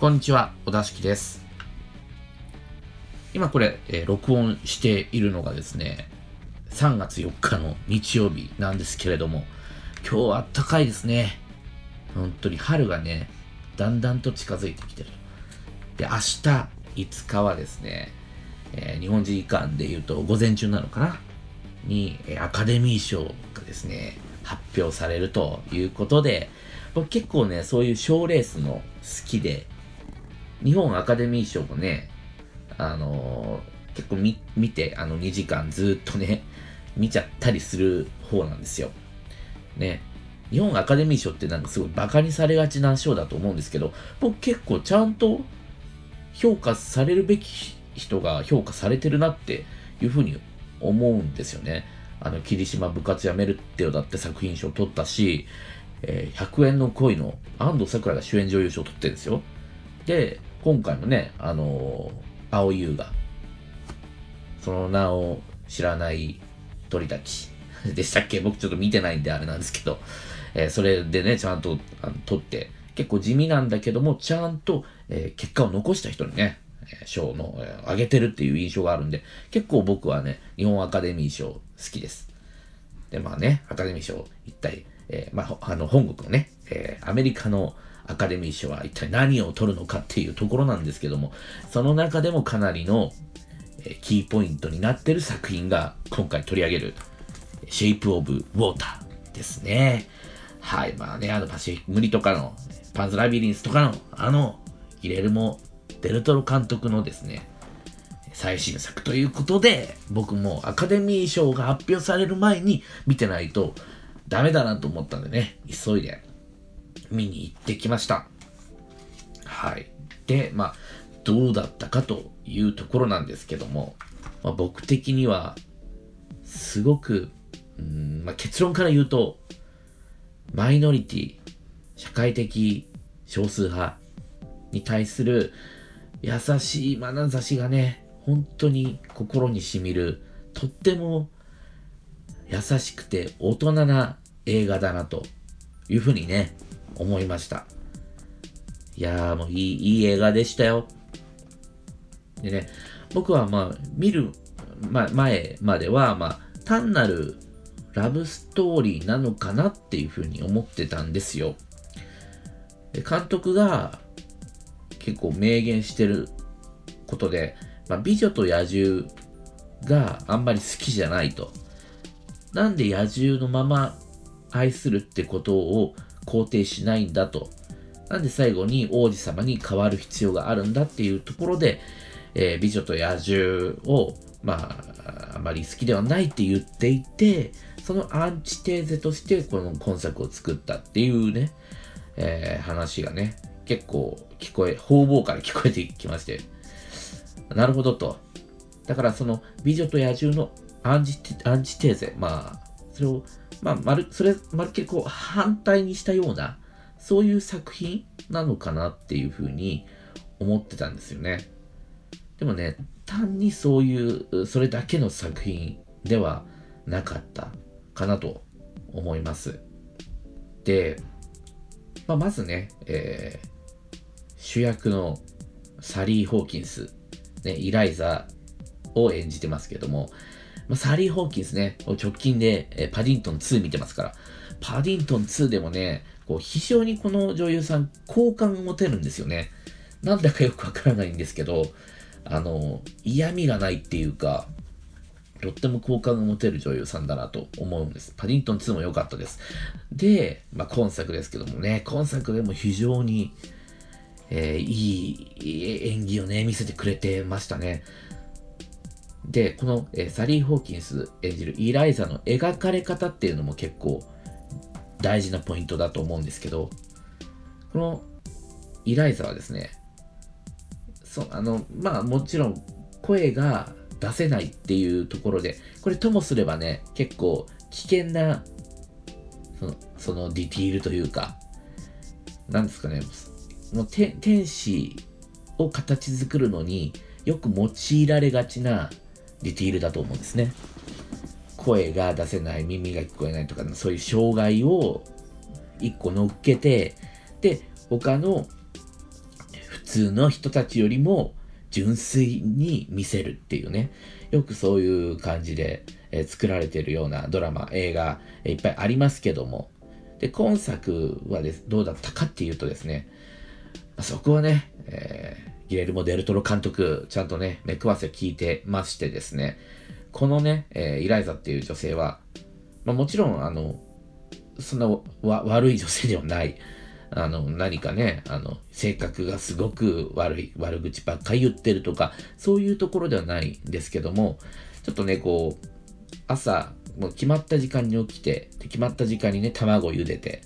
こんにちは、小田敷です。今これ、えー、録音しているのがですね、3月4日の日曜日なんですけれども、今日はあったかいですね。本当に春がね、だんだんと近づいてきてる。で、明日5日はですね、えー、日本時間で言うと午前中なのかな？に、えー、アカデミー賞がですね、発表されるということで、僕結構ね、そういう賞レースの好きで、日本アカデミー賞もね、あのー、結構見見て、あの2時間ずっとね、見ちゃったりする方なんですよ。ね。日本アカデミー賞ってなんかすごいバカにされがちな賞だと思うんですけど、僕結構ちゃんと評価されるべき人が評価されてるなっていうふうに思うんですよね。あの、霧島部活やめるってよだって作品賞取ったし、えー、100円の恋の安藤サクラが主演女優賞取ってるんですよ。で、今回もね、あのー、青優が、その名を知らない鳥たち でしたっけ？僕ちょっと見てないんであれなんですけど、えー、それでね、ちゃんとあの取って、結構地味なんだけども、ちゃんと、えー、結果を残した人にね、賞の、えー、上げてるっていう印象があるんで、結構僕はね、日本アカデミー賞好きです。で、まあね、アカデミー賞一体、えー、まあ、あの、本国のね、えー、アメリカのアカデミー賞は一体何を取るのかっていうところなんですけども、その中でもかなりのキーポイントになってる作品が今回取り上げる Shape of Water ですね。はい。まあね、あのパシフィック無理とかのパンズラビリンスとかのあのギレルモ・デルトロ監督のですね、最新作ということで、僕もアカデミー賞が発表される前に見てないとダメだなと思ったんでね、急いで見に行ってきました。はい。で、まあ、どうだったかというところなんですけども、まあ、僕的には、すごく、うんまあ、結論から言うと、マイノリティ、社会的少数派に対する優しい眼差しがね、本当に心にしみる、とっても優しくて大人な映画だなというふうにね、思いました。いやーもういい、いい映画でしたよ。でね、僕はまあ、見る、ま、前までは、まあ、単なるラブストーリーなのかなっていうふうに思ってたんですよ。で監督が結構明言してることで、まあ、美女と野獣があんまり好きじゃないと。なんで野獣のまま愛するってことを肯定しないんだと。なんで最後に王子様に変わる必要があるんだっていうところで、えー、美女と野獣を、まあ、あまり好きではないって言っていて、そのアンチテーゼとしてこの今作を作ったっていうね、えー、話がね、結構聞こえ、方々から聞こえてきまして、なるほどと。だからその美女と野獣のアンチアンチテーゼ、まあ、それをまあ、まる、それ、まるっきりこう、反対にしたような、そういう作品なのかなっていうふうに思ってたんですよね。でもね、単にそういう、それだけの作品ではなかったかなと思います。で、まあ、まずね、えー、主役のサリー・ホーキンス、ね、イライザを演じてますけども、まあ、サリー・ホーキンスね、直近で、えパディントン2見てますから、パディントン2でもね、こう非常にこの女優さん、好感を持てるんですよね。なんだかよくわからないんですけど、あの、嫌味がないっていうか、とっても好感が持てる女優さんだなと思うんです。パディントン2も良かったです。で、まあ、今作ですけどもね、今作でも非常に、えー、いい演技をね、見せてくれてましたね。で、この、えー、サリー・ホーキンス演じるイライザの描かれ方っていうのも結構大事なポイントだと思うんですけど、このイライザはですね、そあの、まあもちろん声が出せないっていうところで、これともすればね、結構危険な、そのそのディティールというか、なんですかね、もう天使を形作るのによく用いられがちなディティールだと思うんですね。声が出せない、耳が聞こえないとか、そういう障害を一個乗っけて、で、他の普通の人たちよりも純粋に見せるっていうね、よくそういう感じで、え、作られてるようなドラマ、映画、え、いっぱいありますけども、で、今作はです、どうだったかっていうとですね、そこはね、えー、ギレルモ・デルトロ監督、ちゃんとね、目くわせ聞いてましてですね、このね、えー、イライザっていう女性は、まあ、もちろん、あの、そんな悪い女性ではない。あの、何かね、あの、性格がすごく悪い、悪口ばっかり言ってるとか、そういうところではないんですけども、ちょっとね、こう、朝、もう決まった時間に起きて、で決まった時間にね、卵を茹でて、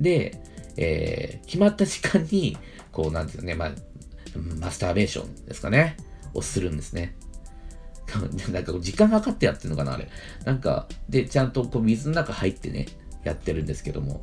で、えー、決まった時間に、こう、なんていうのね、まあ、マスターベーションですかね、をするんですね。なんか時間かかってやってるのかな、あれ。なんか、で、ちゃんとこう水の中入ってね、やってるんですけども。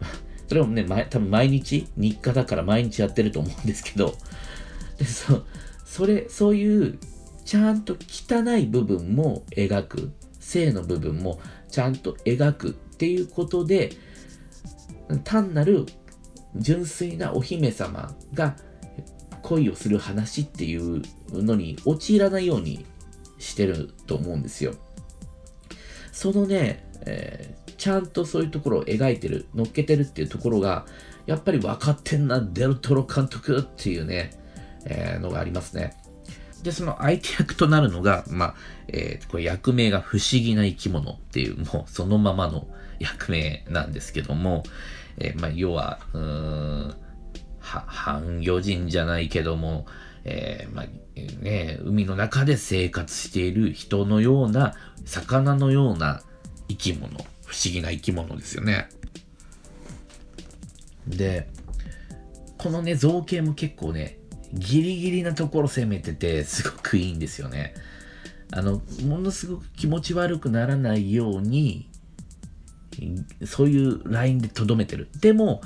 それもね、多分毎日、日課だから毎日やってると思うんですけど、で、そ、それ、そういう、ちゃんと汚い部分も描く、性の部分もちゃんと描くっていうことで、単なる純粋なお姫様が恋をする話っていうのに陥らないようにしてると思うんですよ。そのね、えー、ちゃんとそういうところを描いてる、乗っけてるっていうところが、やっぱり分かってんな、デルトロ監督っていうね、えー、のがありますね。で、その相手役となるのが、まあ、えー、これ役名が不思議な生き物っていう、もうそのままの役名なんですけども、えー、まあ、要は、うーん、半魚人じゃないけども、えー、まあ、ね、海の中で生活している人のような、魚のような生き物、不思議な生き物ですよね。で、このね、造形も結構ね、ギリギリなところ攻めてて、すごくいいんですよね。あの、ものすごく気持ち悪くならないように、そういうラインで留めてる。でも、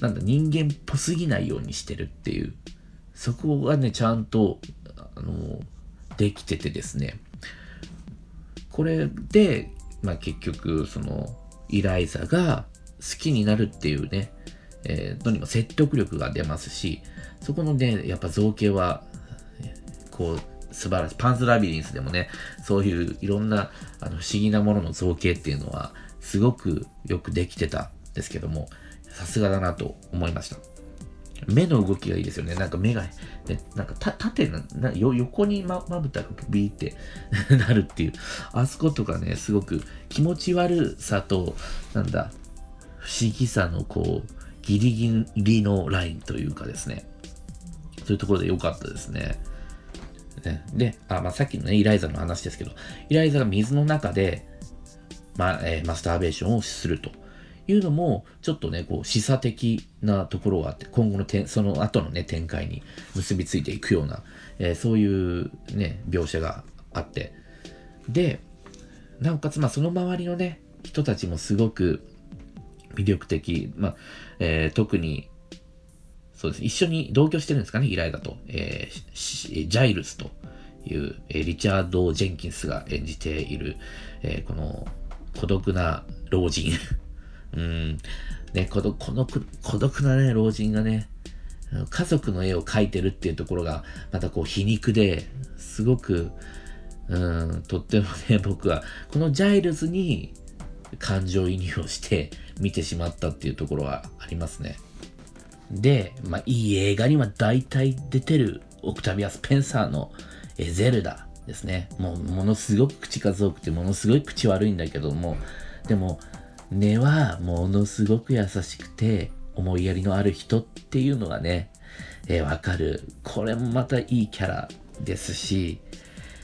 なんだ、人間っぽすぎないようにしてるっていう。そこがね、ちゃんと、あの、できててですね。これで、まあ結局、その、イライザが好きになるっていうね、えー、のにも説得力が出ますし、そこのね、やっぱ造形は、こう、素晴らしい。パンズラビリンスでもね、そういういろんなあの不思議なものの造形っていうのは、すごくよくできてたんですけども、さすがだなと思いました。目の動きがいいですよね。なんか目が、ね、なんかた縦なな横にまぶたがビーって なるっていう。あそことかね、すごく気持ち悪さと、なんだ、不思議さのこう、ギリギリのラインというかですね。そういうところで良かったですね。で、あまあ、さっきのね、イライザの話ですけど、イライザが水の中で、まあえー、マスターベーションをするというのも、ちょっとね、こう、示唆的なところがあって、今後のてその後のね、展開に結びついていくような、えー、そういうね、描写があって、で、なおかつ、まあ、その周りのね、人たちもすごく魅力的、まあ、えー、特に、そうです。一緒に同居してるんですかね、イライザと。えー、ジャイルスという、え、リチャード・ジェンキンスが演じている、えー、この孤独な老人。うん。ね、この、この孤独なね、老人がね、家族の絵を描いてるっていうところが、またこう皮肉で、すごく、うん、とってもね、僕は、このジャイルズに感情移入をして見てしまったっていうところはありますね。で、まあ、いい映画には大体出てるオクタビア・スペンサーのえゼルダですね。もう、ものすごく口数多くて、ものすごい口悪いんだけども、でも、根はものすごく優しくて、思いやりのある人っていうのがね、えー、わかる。これもまたいいキャラですし、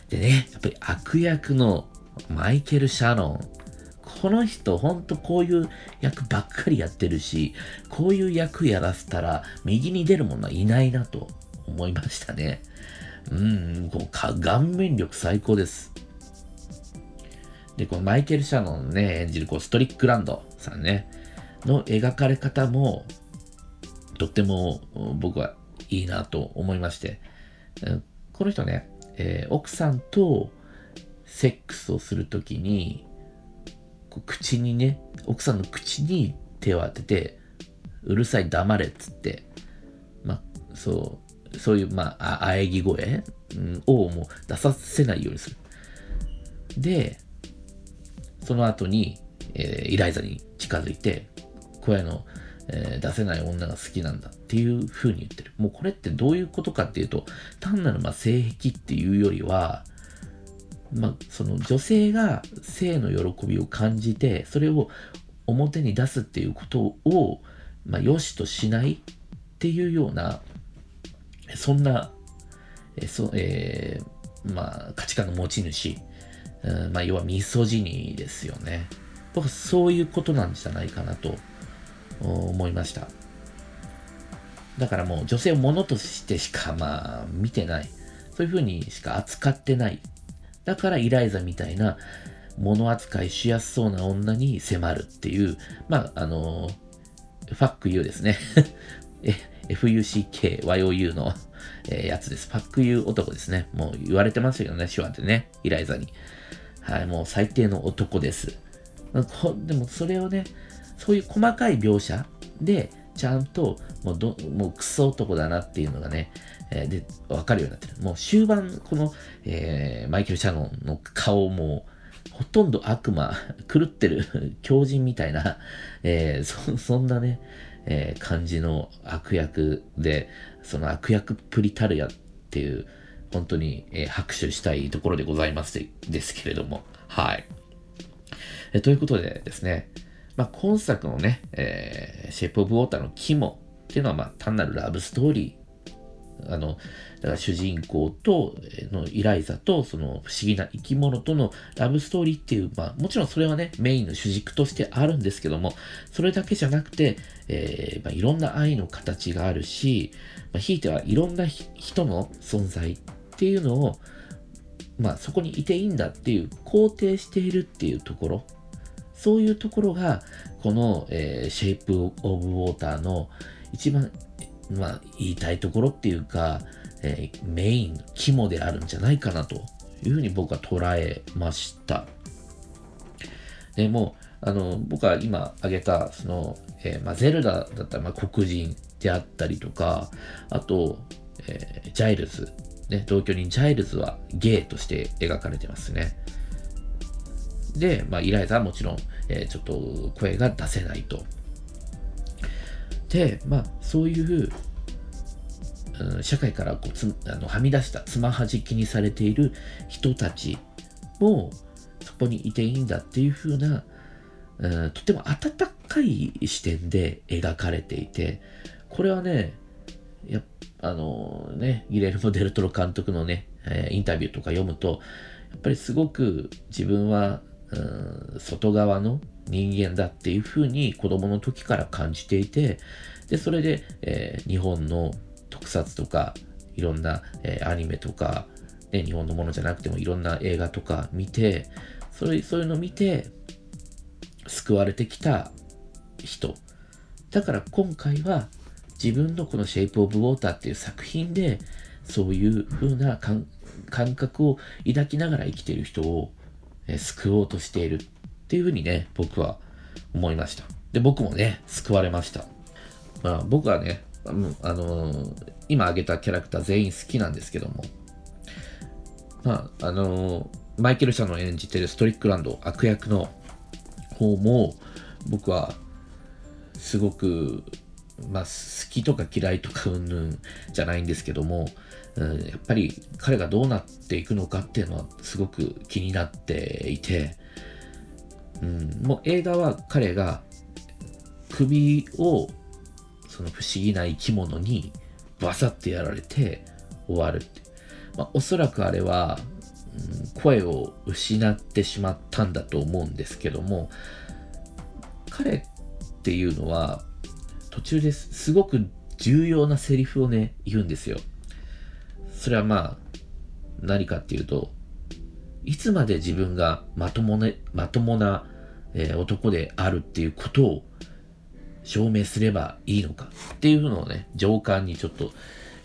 でね、やっぱり悪役のマイケル・シャロン。この人、ほんとこういう役ばっかりやってるし、こういう役やらせたら、右に出る者はいないなと思いましたね。うん、こう顔面力最高です。で、このマイケル・シャノンね、演じるこうストリックランドさんね、の描かれ方も、とっても僕はいいなと思いまして、この人ね、えー、奥さんとセックスをするときに、口にね、奥さんの口に手を当てて、うるさい黙れっつって、ま、そう、そういう、まあ、あ喘ぎ声、をもう出させないようにする。で、その後に、えー、イライザに近づいて、声の、えー、出せない女が好きなんだっていう風に言ってる。もうこれってどういうことかっていうと、単なるま性癖っていうよりは、まあ、その女性が性の喜びを感じて、それを表に出すっていうことを、まあ、良しとしないっていうような、そんな、えそえー、まあ、価値観の持ち主、うん、まあ、要はミソジニーですよね。僕はそういうことなんじゃないかなと思いました。だからもう女性を物としてしかまあ見てない。そういうふうにしか扱ってない。だからイライザみたいな物扱いしやすそうな女に迫るっていう、まあ、あのファックユーですね。FUCKYOU の、え、やつです。ファックユー男ですね。もう言われてますけどね、手話でね、イライザに。はい、もう最低の男です。でもそれをね、そういう細かい描写で、ちゃんと、もうど、もうクソ男だなっていうのがね、えー、で、わかるようになってる。もう終盤、この、えー、マイケル・シャノンの顔も、ほとんど悪魔、狂ってる 狂人みたいな、えー、そ、そんなね、えー、感じの悪役で、その悪役プリタルヤっていう、本当に、えー、拍手したいところでございますですけれども、はい。えということでですね、まあ、今作のね、えー、シェイプオブウォーターの肝っていうのは、まあ、単なるラブストーリー。あの、だから主人公と、のイライザと、その不思議な生き物とのラブストーリーっていう、まあ、もちろんそれはね、メインの主軸としてあるんですけども、それだけじゃなくて、えー、まあ、いろんな愛の形があるし、まあ、ひいてはいろんな人の存在っていうのを、まあ、そこにいていいんだっていう、肯定しているっていうところ。そういうところが、この、えー、シェイプ・オブ・ウォーターの一番、まあ、言いたいところっていうか、えー、メイン、肝であるんじゃないかなというふうに僕は捉えました。でもあの、僕は今挙げた、その、えー、まあ、ゼルダだったら、まあ、黒人であったりとか、あと、えー、ジャイルズ、ね、同居人ジャイルズはゲイとして描かれてますね。で、まあ、イライザはもちろん、えー、ちょっと声が出せないと。で、まあ、そういう、うん、社会からこうつあのはみ出した、つまはじきにされている人たちも、そこにいていいんだっていう風な、うん、とても温かい視点で描かれていて、これはね、やあのね、ギレルモ・デルトロ監督のね、えー、インタビューとか読むと、やっぱりすごく自分はうん外側の人間だっていうふうに子供の時から感じていて、で、それで、えー、日本の特撮とか、いろんな、え、アニメとか、ね、日本のものじゃなくてもいろんな映画とか見て、それ、そういうのを見て、救われてきた人。だから今回は自分のこのシェイプオブウォーターっていう作品で、そういう風な感覚を抱きながら生きてる人を救おうとしているっていうふうにね、僕は思いました。で、僕もね、救われました。まあ、僕はね、あのー、今挙げたキャラクター全員好きなんですけども、まあ、あのー、マイケル・シャノン演じてるストリックランド悪役の方も、僕は、すごく、まあ、好きとか嫌いとかうんぬんじゃないんですけども、うん、やっぱり彼がどうなっていくのかっていうのはすごく気になっていて、うん、もう映画は彼が首をその不思議な生き物にバサッてやられて終わるって。まあ、おそらくあれは、声を失ってしまったんだと思うんですけども、彼っていうのは途中ですすごく重要なセリフをね、言うんですよ。それはまあ、何かっていうと、いつまで自分がまともね、まともな、えー、男であるっていうことを証明すればいいのかっていうのをね、上官にちょっと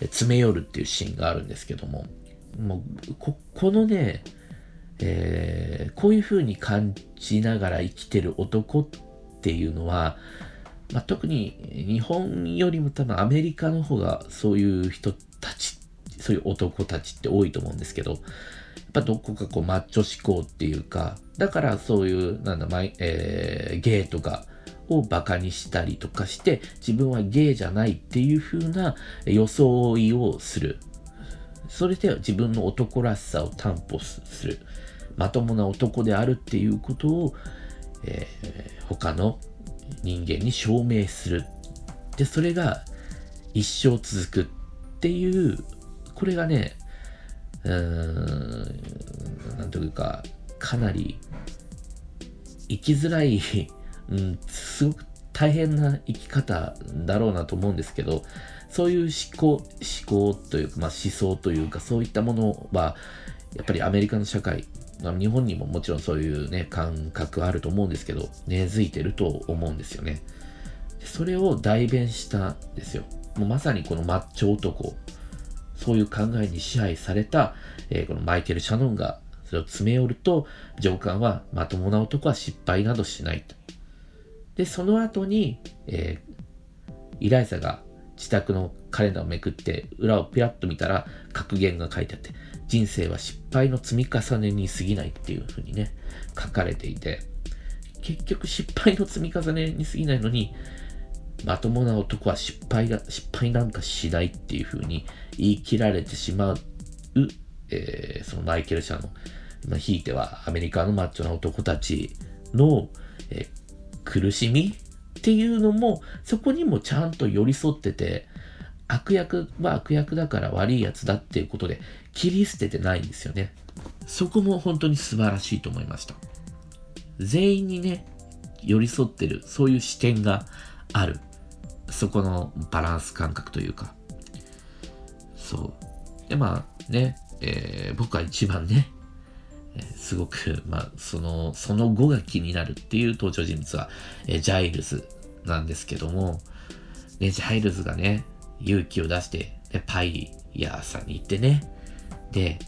詰め寄るっていうシーンがあるんですけども、もう、こ、このね、えー、こういう風に感じながら生きてる男っていうのは、まあ、特に日本よりも多分アメリカの方がそういう人たち、そういう男たちって多いと思うんですけど、やっぱどこかこうマッチョ思考っていうか、だからそういう、なんだ、えー、ゲイとかをバカにしたりとかして、自分はゲイじゃないっていう風な装いをする。それで自分の男らしさを担保する。まともな男であるっていうことを、えー、他の人間に証明する。で、それが一生続くっていう、これがね、うーん、なんというか、かなり生きづらい、うん、すごく大変な生き方だろうなと思うんですけど、そういう思考、思考というか、まあ、思想というか、そういったものは、やっぱりアメリカの社会、日本にももちろんそういうね、感覚あると思うんですけど、根付いてると思うんですよね。それを代弁したんですよ。もうまさにこのマッチョ男、そういう考えに支配された、えー、このマイケル・シャノンがそれを詰め寄ると、上官はまともな男は失敗などしないと。で、その後に、えー、イライザが自宅のカレンダーをめくって裏をピラッと見たら格言が書いてあって、人生は失敗の積み重ねに過ぎないっていう風にね、書かれていて、結局失敗の積み重ねに過ぎないのに、まともな男は失敗が、失敗なんかしないっていう風に言い切られてしまう、えー、そのマイケル社の、まあ、ひいてはアメリカのマッチョな男たちの、えー、苦しみっていうのも、そこにもちゃんと寄り添ってて、悪役は悪役だから悪いやつだっていうことで切り捨ててないんですよね。そこも本当に素晴らしいと思いました。全員にね、寄り添ってる、そういう視点がある。そこのバランス感覚というか。そう。で、まあね、えー、僕は一番ね、え、すごく、まあ、その、その後が気になるっていう登場人物は、えー、ジャイルズなんですけども、ね、ジャイルズがね、勇気を出して、でパイヤーさんに行ってね、で、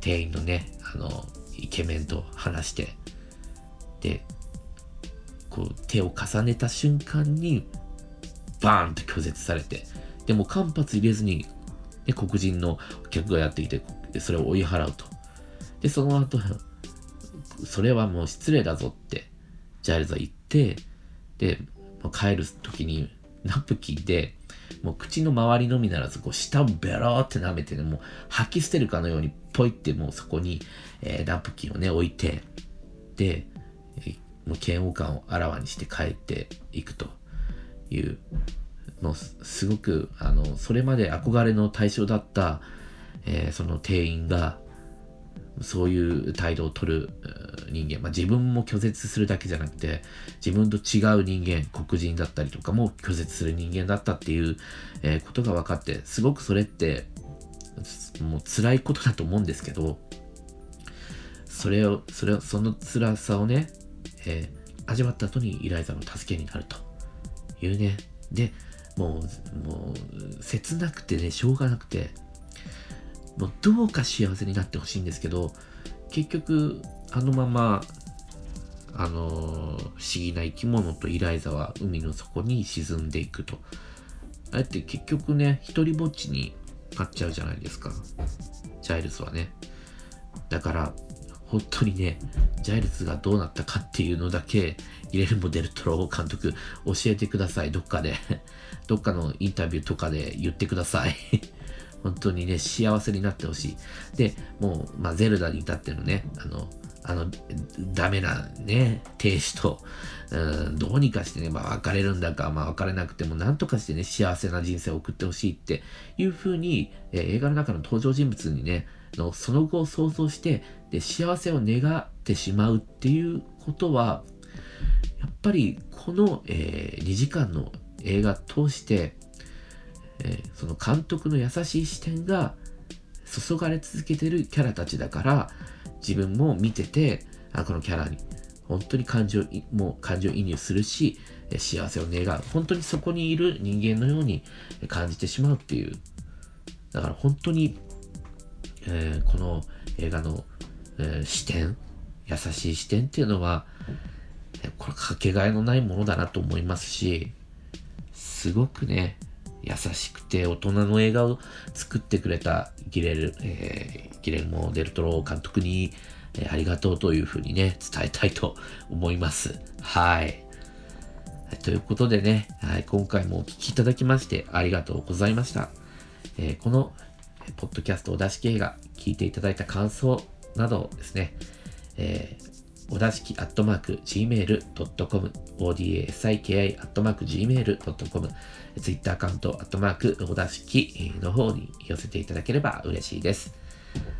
店員のね、あの、イケメンと話して、で、こう手を重ねた瞬間に、バーンと拒絶されて、でも間髪入れずに、で、黒人の客がやってきて、それを追い払うと。で、その後、それはもう失礼だぞって、ジャイルズは言って、で、帰る時にナプキンで、もう口の周りのみならず、こう舌をベローって舐めてね、もう吐き捨てるかのように、ポイってもうそこに、えー、ナプキンをね、置いて、で、もう嫌悪感をあらわにして帰っていくという、もうすごく、あの、それまで憧れの対象だった、えー、その店員が、そういう態度を取る人間、まあ、自分も拒絶するだけじゃなくて、自分と違う人間、黒人だったりとかも拒絶する人間だったっていう、え、ことが分かって、すごくそれって、もう辛いことだと思うんですけど、それを、それを、その辛さをね、えー、味わった後にイライザの助けになるというね。で、もう、もう、切なくてね、しょうがなくて、もうどうか幸せになってほしいんですけど、結局、あのまま、あのー、不思議な生き物とイライザは海の底に沈んでいくと。あえて結局ね、一人ぼっちになっちゃうじゃないですか。ジャイルスはね。だから、本当にね、ジャイルスがどうなったかっていうのだけ、イレルモ・デルトロ監督教えてください。どっかで。どっかのインタビューとかで言ってください。本当にね、幸せになってほしい。で、もう、まあ、ゼルダに至ってのね、あの、あの、ダメなね、亭主と、うん、どうにかしてね、まあ、別れるんだか、まあ、別れなくても、なんとかしてね、幸せな人生を送ってほしいっていう風に、えー、映画の中の登場人物にね、のその後を想像して、で、幸せを願ってしまうっていうことは、やっぱり、この、えー、2時間の映画通して、えー、その監督の優しい視点が注がれ続けてるキャラたちだから、自分も見てて、あこのキャラに本当に感情、もう感情移入するし、幸せを願う。本当にそこにいる人間のように感じてしまうっていう。だから本当に、えー、この映画の、えー、視点、優しい視点っていうのは、これかけがえのないものだなと思いますし、すごくね、優しくて大人の映画を作ってくれたギレル、えー、ギレルモ・デルトロ監督に、えー、ありがとうというふうにね、伝えたいと思います。はい。ということでね、はい、今回もお聴きいただきましてありがとうございました。えー、この、ポッドキャストお出し系が聞いていただいた感想などですね、えーおだしきアットマーク gmail.com odasiki アットマーク gmail.com ツイッターアカウントアットマークおだしきの方に寄せていただければ嬉しいです。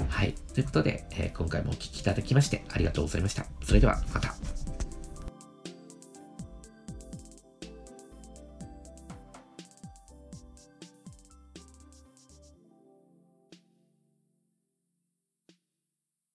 はい。ということで、えー、今回もお聴きいただきましてありがとうございました。それではまた。